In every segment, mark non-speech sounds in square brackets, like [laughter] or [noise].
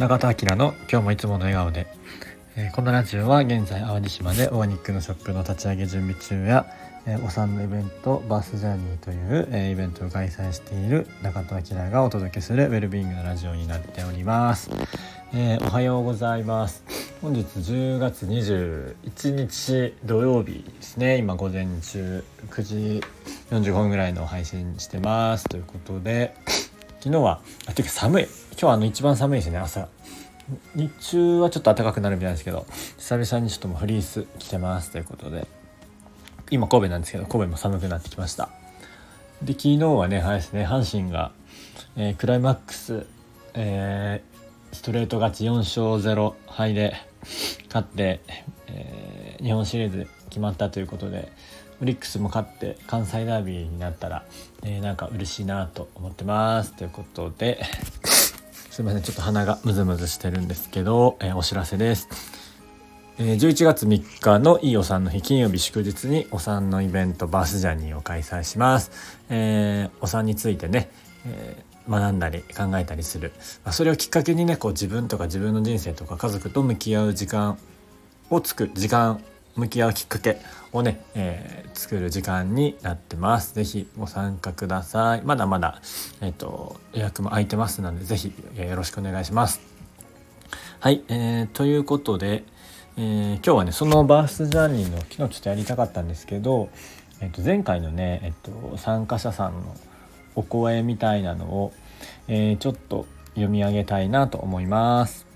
永田明の今日もいつもの笑顔で、えーこのラジオは現在淡路島でオーガニックのショップの立ち上げ準備中や、えーお産のイベントバースジャーニーという、えーイベントを開催している中田明がお届けするウェルビーイングのラジオになっております、えーおはようございます。本日10月21日土曜日ですね。今午前中9時45分ぐらいの配信してます。ということで昨日はあていうか寒い。今日あの一番寒いですね朝。日中はちょっと暖かくなるみたいですけど久々にちょっともうフリース着てますということで。今神戸なんですけど神戸も寒くなってきました。で昨日はねはいですね阪神が、えークライマックス、えーストレート勝ち4勝0敗で勝って、えー日本シリーズ決まったということでオリックスも勝って関西ダービーになったら、えーなんか嬉しいなと思ってますということで。すいませんちょっと鼻がムズムズしてるんですけど、えーお知らせです。えー11月3日のいいお産の日金曜日祝日にお産のイベントバースジャーニーを開催します。えーお産についてね、えー学んだり考えたりする、まあ、それをきっかけにねこう自分とか自分の人生とか家族と向き合う時間を作る時間向き合うきっかけをね、えー作る時間になってます。ぜひご参加ください。まだまだ、えっ、と、予約も空いてますので、ぜひ、えーよろしくお願いします。はい、えーということで、えー今日はね、そのバースジャーニーの昨日ちょっとやりたかったんですけど、えっ、と、前回のね、えっ、と、参加者さんのお声みたいなのを、えーちょっと読み上げたいなと思います。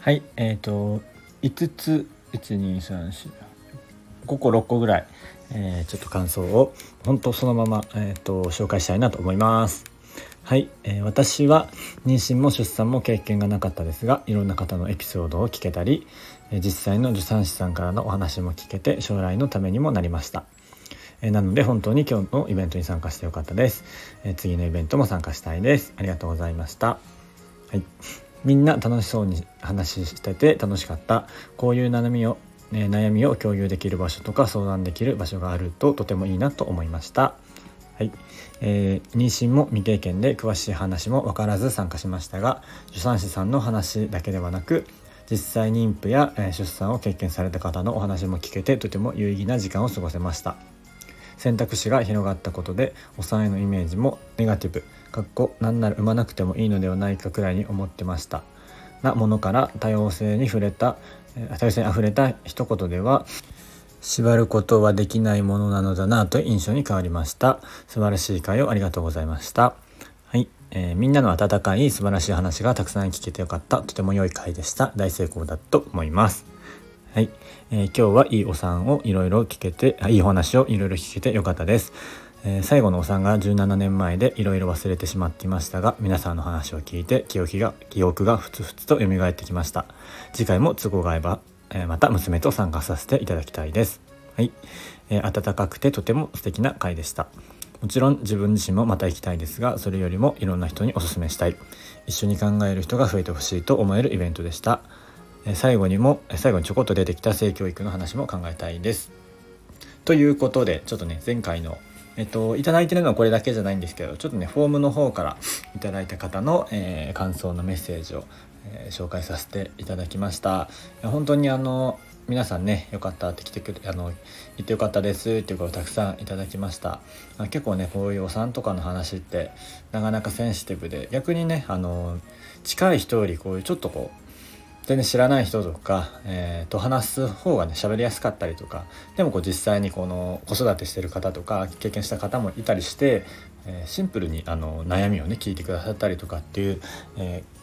はい、えっ、と、5つ、1、2、3、4、5個6個ぐらい、えーちょっと感想を本当そのまま、えー、と紹介したいなと思います。はい、えー私は妊娠も出産も経験がなかったですがいろんな方のエピソードを聞けたり、実際の助産師さんからのお話も聞けて将来のためにもなりました。なので本当に今日のイベントに参加してよかったです、次のイベントも参加したいです。ありがとうございました。はい、みんな楽しそうに話してて楽しかったこういう悩みを、ね悩みを共有できる場所とか相談できる場所があるととてもいいなと思いました。はい、えー妊娠も未経験で詳しい話も分からず参加しましたが助産師さんの話だけではなく実際妊婦や、え出産を経験された方のお話も聞けてとても有意義な時間を過ごせました。選択肢が広がったことでお産へのイメージもネガティブかっこなんなら産まなくてもいいのではないかくらいに思ってました。なものから多様性に触れたえー多様性にあふれた一言では縛ることはできないものなのだなという印象に変わりました。素晴らしい会をありがとうございました。はい、えーみんなの温かい素晴らしい話がたくさん聞けてよかった。とても良い会でした。大成功だと思います。はい、えー今日はいいお産をいろいろ聞けていいお話をいろいろ聞けてよかったです、えー最後のお産が17年前でいろいろ忘れてしまっていましたが皆さんの話を聞いて記憶が記憶がふつふつと蘇ってきました。次回も都合が合えば、えーまた娘と参加させていただきたいです。はい、えー温かくてとても素敵な回でした。もちろん自分自身もまた行きたいですがそれよりもいろんな人にお勧めしたい。一緒に考える人が増えてほしいと思えるイベントでした。最後にもえ最後にちょこっと出てきた性教育の話も考えたいです。ということでちょっとね前回のえっといただいてるのはこれだけじゃないんですけどちょっとねフォームの方から [laughs] いただいた方の、えー感想のメッセージを、えー紹介させていただきました。本当にあの皆さんねよかったって来てくれあの言ってよかったですっていう声をたくさんいただきました。あ結構ねこういうお産とかの話ってなかなかセンシティブで逆にねあの近い人よりこういうちょっとこう全然知らない人とか、えーと話す方がね喋りやすかったりとかでもこう実際にこの子育てしてる方とか経験した方もいたりして、えーシンプルにあの悩みをね聞いてくださったりとかっていう、えー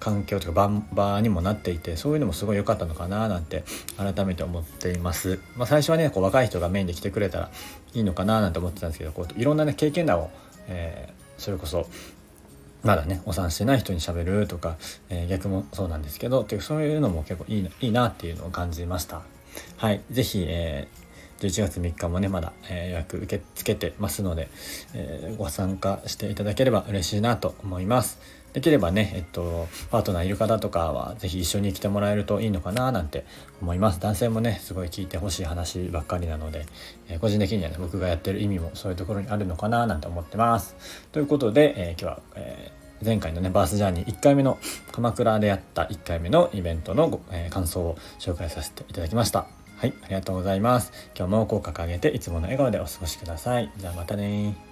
環境というか場場にもなっていてそういうのもすごい良かったのかななんて改めて思っています。まあ、最初はねこう若い人がメインで来てくれたらいいのかななんて思ってたんですけどこういろんなね経験談を、えーそれこそまだねお産してない人に喋るとか、えー逆もそうなんですけどっていうそういうのも結構いいないいなっていうのを感じました。はい、ぜひ、えー11月3日もねまだ、えー予約受け付けてますので、えーご参加していただければ嬉しいなと思います。できればね、えっと、パートナーいる方とかはぜひ一緒に来てもらえるといいのかななんて思います。男性もね、すごい聞いてほしい話ばっかりなので、えー個人的にはね、僕がやってる意味もそういうところにあるのかななんて思ってます。ということで、えー今日は、えー前回のねバースジャーニー1回目の鎌倉でやった1回目のイベントの、え、感想を紹介させていただきましたはいありがとうございます今日も口角上げていつもの笑顔でお過ごしくださいじゃあまたね